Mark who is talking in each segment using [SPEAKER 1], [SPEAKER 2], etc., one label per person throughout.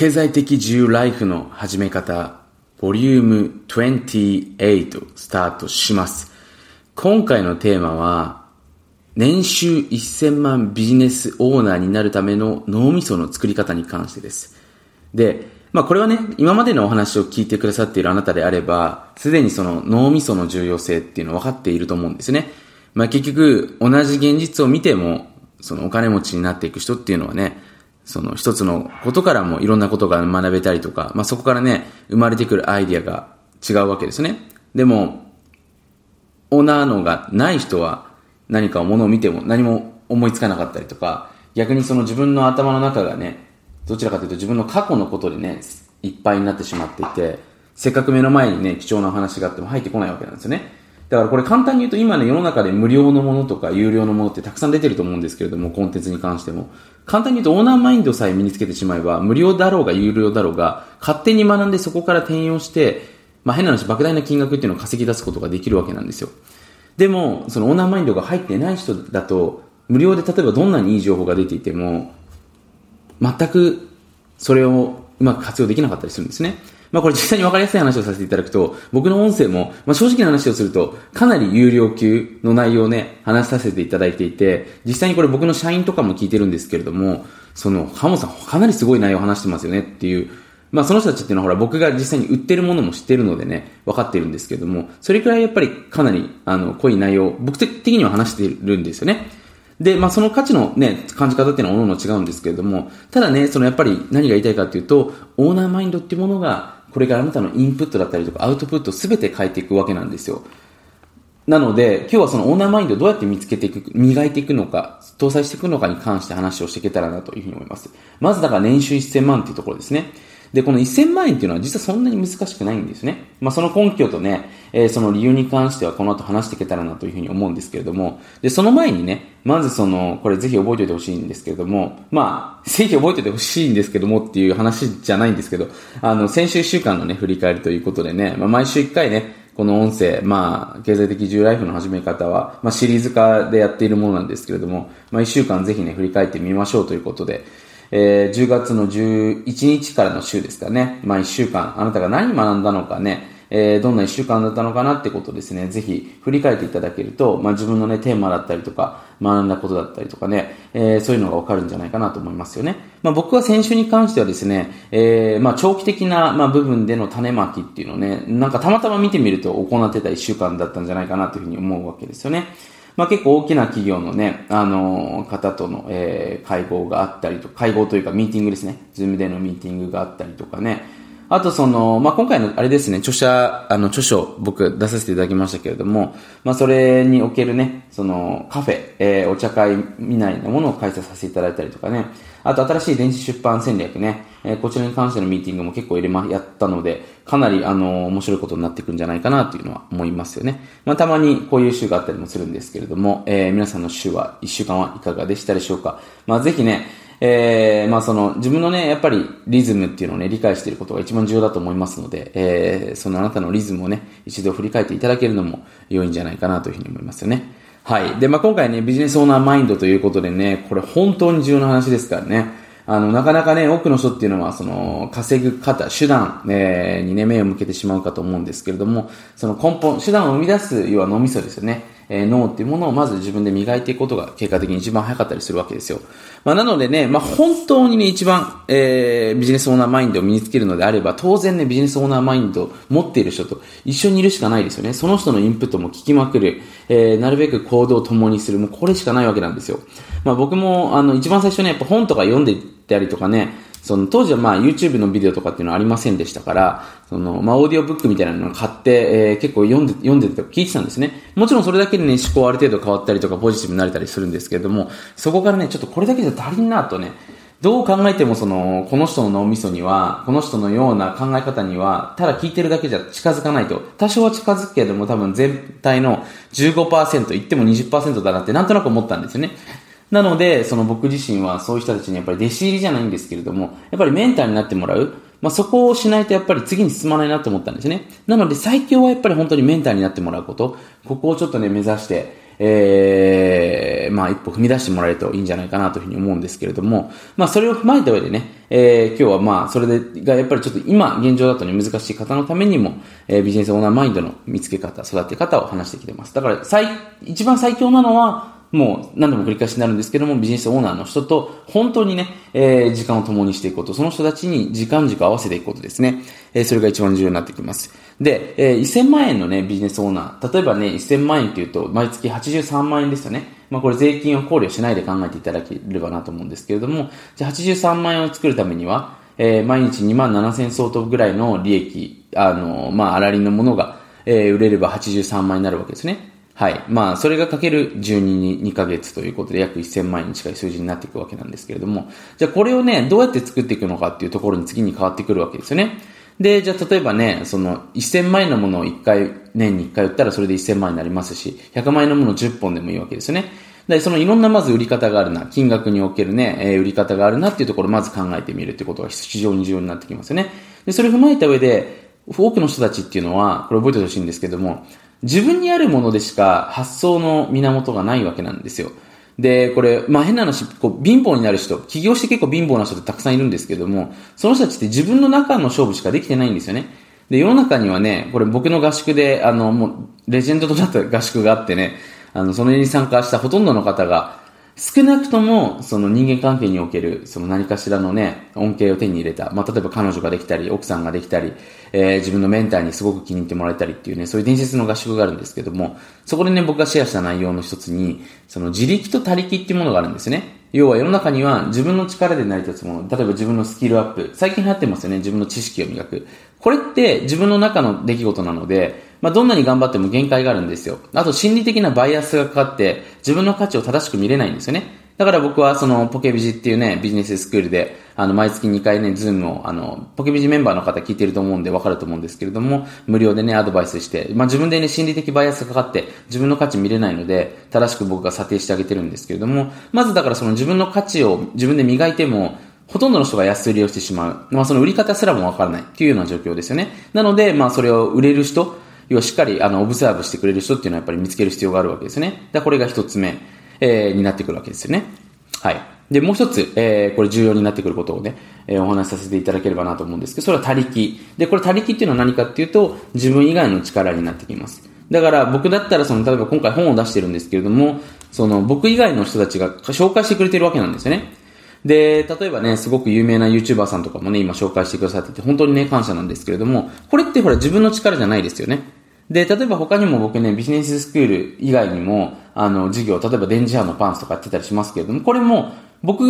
[SPEAKER 1] 経済的自由ライフの始め方、ボリューム28スタートします。今回のテーマは、年収1000万ビジネスオーナーになるための脳みその作り方に関してです。で、まあこれはね、今までのお話を聞いてくださっているあなたであれば、すでにその脳みその重要性っていうのは分かっていると思うんですね。まあ結局、同じ現実を見ても、そのお金持ちになっていく人っていうのはね、その一つのことからもいろんなことが学べたりとか、まあそこからね、生まれてくるアイディアが違うわけですね。でも、オーナーのがない人は何かものを見ても何も思いつかなかったりとか、逆にその自分の頭の中がね、どちらかというと自分の過去のことでね、いっぱいになってしまっていて、せっかく目の前にね、貴重なお話があっても入ってこないわけなんですよね。だからこれ簡単に言うと今ね、世の中で無料のものとか有料のものってたくさん出てると思うんですけれども、コンテンツに関しても。簡単に言うとオーナーマインドさえ身につけてしまえば、無料だろうが有料だろうが、勝手に学んでそこから転用して、まあ変な話、莫大な金額っていうのを稼ぎ出すことができるわけなんですよ。でも、そのオーナーマインドが入ってない人だと、無料で例えばどんなにいい情報が出ていても、全くそれをうまく活用できなかったりするんですね。まあこれ実際に分かりやすい話をさせていただくと、僕の音声も、まあ正直な話をすると、かなり有料級の内容をね、話させていただいていて、実際にこれ僕の社員とかも聞いてるんですけれども、その、ハモさんかなりすごい内容を話してますよねっていう、まあその人たちっていうのはほら僕が実際に売ってるものも知ってるのでね、分かってるんですけども、それくらいやっぱりかなりあの濃い内容、僕的には話してるんですよね。で、まあその価値のね、感じ方っていうのは各々違うんですけれども、ただね、そのやっぱり何が言いたいかっていうと、オーナーマインドっていうものがこれからあなたのインプットだったりとかアウトプットすべて変えていくわけなんですよ。なので、今日はそのオーナーマインドをどうやって見つけていく、磨いていくのか、搭載していくのかに関して話をしていけたらなというふうに思います。まずだから年収1000万っていうところですね。で、この1000万円っていうのは実はそんなに難しくないんですね。まあ、その根拠とね、えー、その理由に関してはこの後話していけたらなというふうに思うんですけれども、で、その前にね、まずその、これぜひ覚えておいてほしいんですけれども、まあ、ぜひ覚えておいてほしいんですけどもっていう話じゃないんですけど、あの、先週1週間のね、振り返りということでね、まあ、毎週1回ね、この音声、まあ、経済的自由ライフの始め方は、まあ、シリーズ化でやっているものなんですけれども、まあ、1週間ぜひね、振り返ってみましょうということで、えー、10月の11日からの週ですかね。まあ1週間、あなたが何学んだのかね、えー、どんな1週間だったのかなってことですね、ぜひ振り返っていただけると、まあ自分のね、テーマだったりとか、学んだことだったりとかね、えー、そういうのがわかるんじゃないかなと思いますよね。まあ僕は先週に関してはですね、えー、まあ長期的な、まあ、部分での種まきっていうのをね、なんかたまたま見てみると行ってた1週間だったんじゃないかなというふうに思うわけですよね。まあ、結構大きな企業のね、あの方との、えー、会合があったりと会合というかミーティングですね。ズームでのミーティングがあったりとかね。あとその、まあ、今回のあれですね、著者、あの、著書僕出させていただきましたけれども、まあ、それにおけるね、そのカフェ、えー、お茶会みたいなものを開催させていただいたりとかね、あと新しい電子出版戦略ね、えー、こちらに関してのミーティングも結構入れま、やったので、かなりあの、面白いことになっていくんじゃないかなというのは思いますよね。まあ、たまにこういう週があったりもするんですけれども、えー、皆さんの週は、一週間はいかがでしたでしょうか。まあ、ぜひね、えー、まあその、自分のね、やっぱりリズムっていうのをね、理解していることが一番重要だと思いますので、えー、そのあなたのリズムをね、一度振り返っていただけるのも良いんじゃないかなというふうに思いますよね。はい。で、まあ今回ね、ビジネスオーナーマインドということでね、これ本当に重要な話ですからね。あの、なかなかね、多くの人っていうのは、その、稼ぐ方、手段、えー、にね、目を向けてしまうかと思うんですけれども、その根本、手段を生み出す、要は脳みそですよね。えー、脳っていうものをまず自分で磨いていくことが結果的に一番早かったりするわけですよ。まあ、なのでね、まあ、本当にね、一番、えー、ビジネスオーナーマインドを身につけるのであれば、当然ね、ビジネスオーナーマインドを持っている人と一緒にいるしかないですよね。その人のインプットも聞きまくる、えー、なるべく行動を共にする、もうこれしかないわけなんですよ。まあ、僕も、あの、一番最初ね、やっぱ本とか読んでたりとかね、その当時はまあ YouTube のビデオとかっていうのはありませんでしたから、そのまあオーディオブックみたいなのを買って、えー、結構読んで、読んでて聞いてたんですね。もちろんそれだけでね、思考ある程度変わったりとかポジティブになれたりするんですけれども、そこからね、ちょっとこれだけじゃ足りんなとね、どう考えてもその、この人の脳みそには、この人のような考え方には、ただ聞いてるだけじゃ近づかないと。多少は近づくけれども多分全体の15%、言っても20%だなってなんとなく思ったんですよね。なので、その僕自身はそういう人たちにやっぱり弟子入りじゃないんですけれども、やっぱりメンターになってもらう。まあ、そこをしないとやっぱり次に進まないなと思ったんですね。なので最強はやっぱり本当にメンターになってもらうこと。ここをちょっとね、目指して、えー、まあ一歩踏み出してもらえるといいんじゃないかなというふうに思うんですけれども、まあそれを踏まえた上でね、えー、今日はまあそれでがやっぱりちょっと今現状だとね難しい方のためにも、えー、ビジネスオーナーマインドの見つけ方、育て方を話してきてます。だから最、一番最強なのは、もう何度も繰り返しになるんですけども、ビジネスオーナーの人と本当にね、えー、時間を共にしていくこと、その人たちに時間軸を合わせていくことですね。えー、それが一番重要になってきます。で、えー、1000万円のね、ビジネスオーナー、例えばね、1000万円っていうと、毎月83万円ですよね。まあこれ税金を考慮しないで考えていただければなと思うんですけれども、じゃあ83万円を作るためには、えー、毎日2万7000相当ぐらいの利益、あの、まあ、粗利のものが、えー、売れれば83万円になるわけですね。はい。まあ、それがかける12に2ヶ月ということで約1000万円に近い数字になっていくわけなんですけれども、じゃあこれをね、どうやって作っていくのかっていうところに次に変わってくるわけですよね。で、じゃあ例えばね、その1000万円のものを1回、年に1回売ったらそれで1000万円になりますし、100万円のものを10本でもいいわけですよね。で、そのいろんなまず売り方があるな、金額におけるね、えー、売り方があるなっていうところをまず考えてみるってことが非常に重要になってきますよね。で、それを踏まえた上で、多くの人たちっていうのは、これ覚えてほしいんですけども、自分にあるものでしか発想の源がないわけなんですよ。で、これ、まあ変な話、こう、貧乏になる人、起業して結構貧乏な人ってたくさんいるんですけども、その人たちって自分の中の勝負しかできてないんですよね。で、世の中にはね、これ僕の合宿で、あの、もう、レジェンドとなった合宿があってね、あの、そのに参加したほとんどの方が、少なくとも、その人間関係における、その何かしらのね、恩恵を手に入れた。まあ、例えば彼女ができたり、奥さんができたり、えー、自分のメンターにすごく気に入ってもらえたりっていうね、そういう伝説の合宿があるんですけども、そこでね、僕がシェアした内容の一つに、その自力と他力っていうものがあるんですね。要は世の中には自分の力で成り立つもの、例えば自分のスキルアップ、最近流行ってますよね、自分の知識を磨く。これって自分の中の出来事なので、まあ、どんなに頑張っても限界があるんですよ。あと心理的なバイアスがかかって、自分の価値を正しく見れないんですよね。だから僕はそのポケビジっていうね、ビジネススクールで、あの、毎月2回ね、ズームを、あの、ポケビジメンバーの方聞いてると思うんでわかると思うんですけれども、無料でね、アドバイスして、まあ自分でね、心理的バイアスがかかって、自分の価値見れないので、正しく僕が査定してあげてるんですけれども、まずだからその自分の価値を自分で磨いても、ほとんどの人が安売りをしてしまう。まあその売り方すらもわからないっていうような状況ですよね。なので、まあそれを売れる人、要はしっかりあの、オブザーブしてくれる人っていうのはやっぱり見つける必要があるわけですね。だこれが一つ目、えー、になってくるわけですよね。はい。で、もう一つ、えー、これ重要になってくることをね、えー、お話しさせていただければなと思うんですけど、それは他力。で、これ他力っていうのは何かっていうと、自分以外の力になってきます。だから僕だったらその、例えば今回本を出してるんですけれども、その僕以外の人たちが紹介してくれてるわけなんですよね。で、例えばね、すごく有名な YouTuber さんとかもね、今紹介してくださってて、本当にね、感謝なんですけれども、これってほら自分の力じゃないですよね。で、例えば他にも僕ね、ビジネススクール以外にも、あの、授業、例えば電磁波のパンツとかやってたりしますけれども、これも、僕、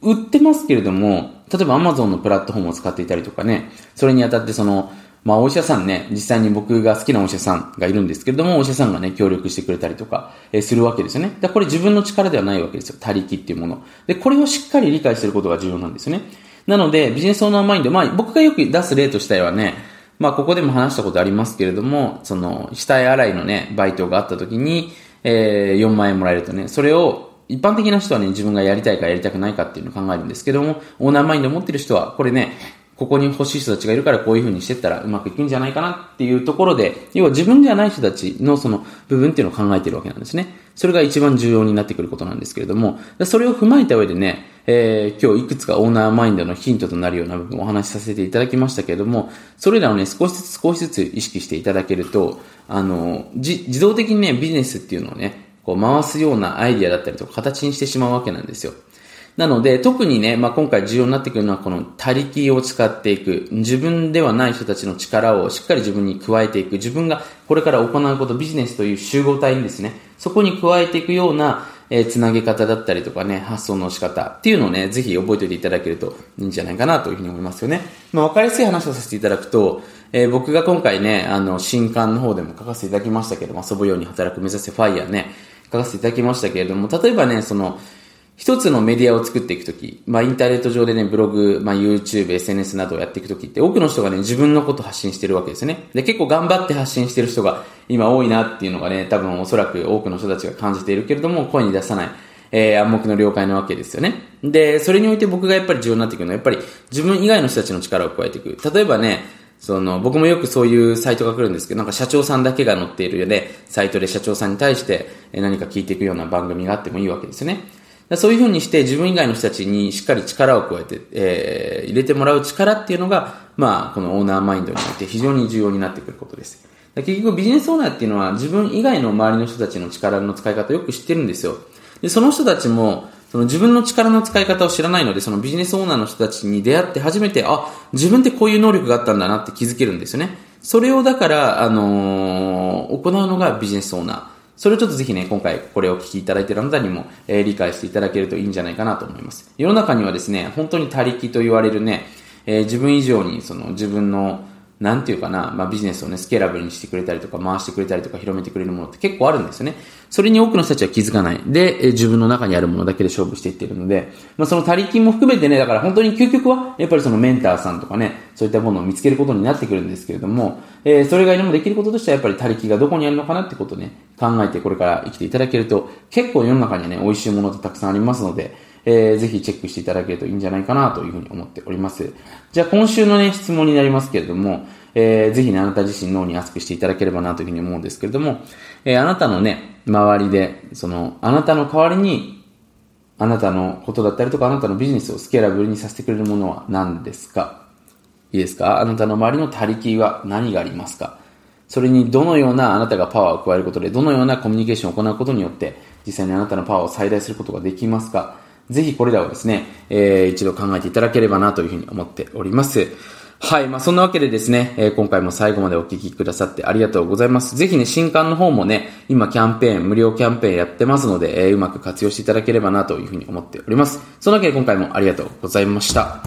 [SPEAKER 1] 売ってますけれども、例えば Amazon のプラットフォームを使っていたりとかね、それにあたってその、まあお医者さんね、実際に僕が好きなお医者さんがいるんですけれども、お医者さんがね、協力してくれたりとか、え、するわけですよね。だこれ自分の力ではないわけですよ。他力っていうもの。で、これをしっかり理解することが重要なんですよね。なので、ビジネスオーナーマインド、まあ僕がよく出す例としてはね、まあここでも話したことありますけれども、その、死体洗いのね、バイトがあった時に、えー、4万円もらえるとね、それを一般的な人はね、自分がやりたいかやりたくないかっていうのを考えるんですけども、オーナーマインド持ってる人は、これね、ここに欲しい人たちがいるからこういう風にしてったらうまくいくんじゃないかなっていうところで、要は自分じゃない人たちのその部分っていうのを考えてるわけなんですね。それが一番重要になってくることなんですけれども、それを踏まえた上でね、えー、今日いくつかオーナーマインドのヒントとなるような部分をお話しさせていただきましたけれども、それらをね、少しずつ少しずつ意識していただけると、あの、自動的にね、ビジネスっていうのをね、こう回すようなアイディアだったりとか形にしてしまうわけなんですよ。なので、特にね、まあ、今回重要になってくるのはこの他力を使っていく。自分ではない人たちの力をしっかり自分に加えていく。自分がこれから行うこと、ビジネスという集合体にですね、そこに加えていくような、えー、つなげ方だったりとかね、発想の仕方っていうのをね、ぜひ覚えておいていただけるといいんじゃないかなというふうに思いますよね。まあ、わかりやすい話をさせていただくと、えー、僕が今回ね、あの、新刊の方でも書かせていただきましたけども、遊ぶように働く目指せファイヤーね、書かせていただきましたけれども、例えばね、その、一つのメディアを作っていくとき、まあインターネット上でね、ブログ、まあ YouTube、SNS などをやっていくときって、多くの人がね、自分のこと発信してるわけですよね。で、結構頑張って発信してる人が今多いなっていうのがね、多分おそらく多くの人たちが感じているけれども、声に出さない。えー、暗黙の了解なわけですよね。で、それにおいて僕がやっぱり重要になってくるのは、やっぱり自分以外の人たちの力を加えていく。例えばね、その、僕もよくそういうサイトが来るんですけど、なんか社長さんだけが載っているよね、サイトで社長さんに対して何か聞いていくような番組があってもいいわけですよね。そういうふうにして自分以外の人たちにしっかり力を加えて、えー、入れてもらう力っていうのが、まあ、このオーナーマインドにおいて非常に重要になってくることです。結局ビジネスオーナーっていうのは自分以外の周りの人たちの力の使い方をよく知ってるんですよ。で、その人たちも、その自分の力の使い方を知らないので、そのビジネスオーナーの人たちに出会って初めて、あ、自分ってこういう能力があったんだなって気づけるんですよね。それをだから、あのー、行うのがビジネスオーナー。それをちょっとぜひね、今回これをお聞きいただいているあなたにも、えー、理解していただけるといいんじゃないかなと思います。世の中にはですね、本当に他力と言われるね、えー、自分以上にその自分のなんていうかな、まあ、ビジネスをね、スケーラブルにしてくれたりとか、回してくれたりとか、広めてくれるものって結構あるんですよね。それに多くの人たちは気づかない。で、自分の中にあるものだけで勝負していってるので、まあ、その他力も含めてね、だから本当に究極は、やっぱりそのメンターさんとかね、そういったものを見つけることになってくるんですけれども、えー、それ以外にもできることとしては、やっぱり他力がどこにあるのかなってことをね、考えてこれから生きていただけると、結構世の中にはね、美味しいものってたくさんありますので、えー、ぜひチェックしていただけるといいんじゃないかなというふうに思っております。じゃあ今週のね、質問になりますけれども、えー、ぜひね、あなた自身脳に熱くしていただければなというふうに思うんですけれども、えー、あなたのね、周りで、その、あなたの代わりに、あなたのことだったりとか、あなたのビジネスをスケーラブルにさせてくれるものは何ですか？いいですか？あなたの周りの他力は何がありますか？それにどのようなあなたがパワーを加えることで、どのようなコミュニケーションを行うことによって、実際にあなたのパワーを最大することができますか？ぜひこれらをですね、えー、一度考えていただければなというふうに思っております。はい。まあ、そんなわけでですね、えー、今回も最後までお聞きくださってありがとうございます。ぜひね、新刊の方もね、今キャンペーン、無料キャンペーンやってますので、えー、うまく活用していただければなというふうに思っております。そんなわけで今回もありがとうございました。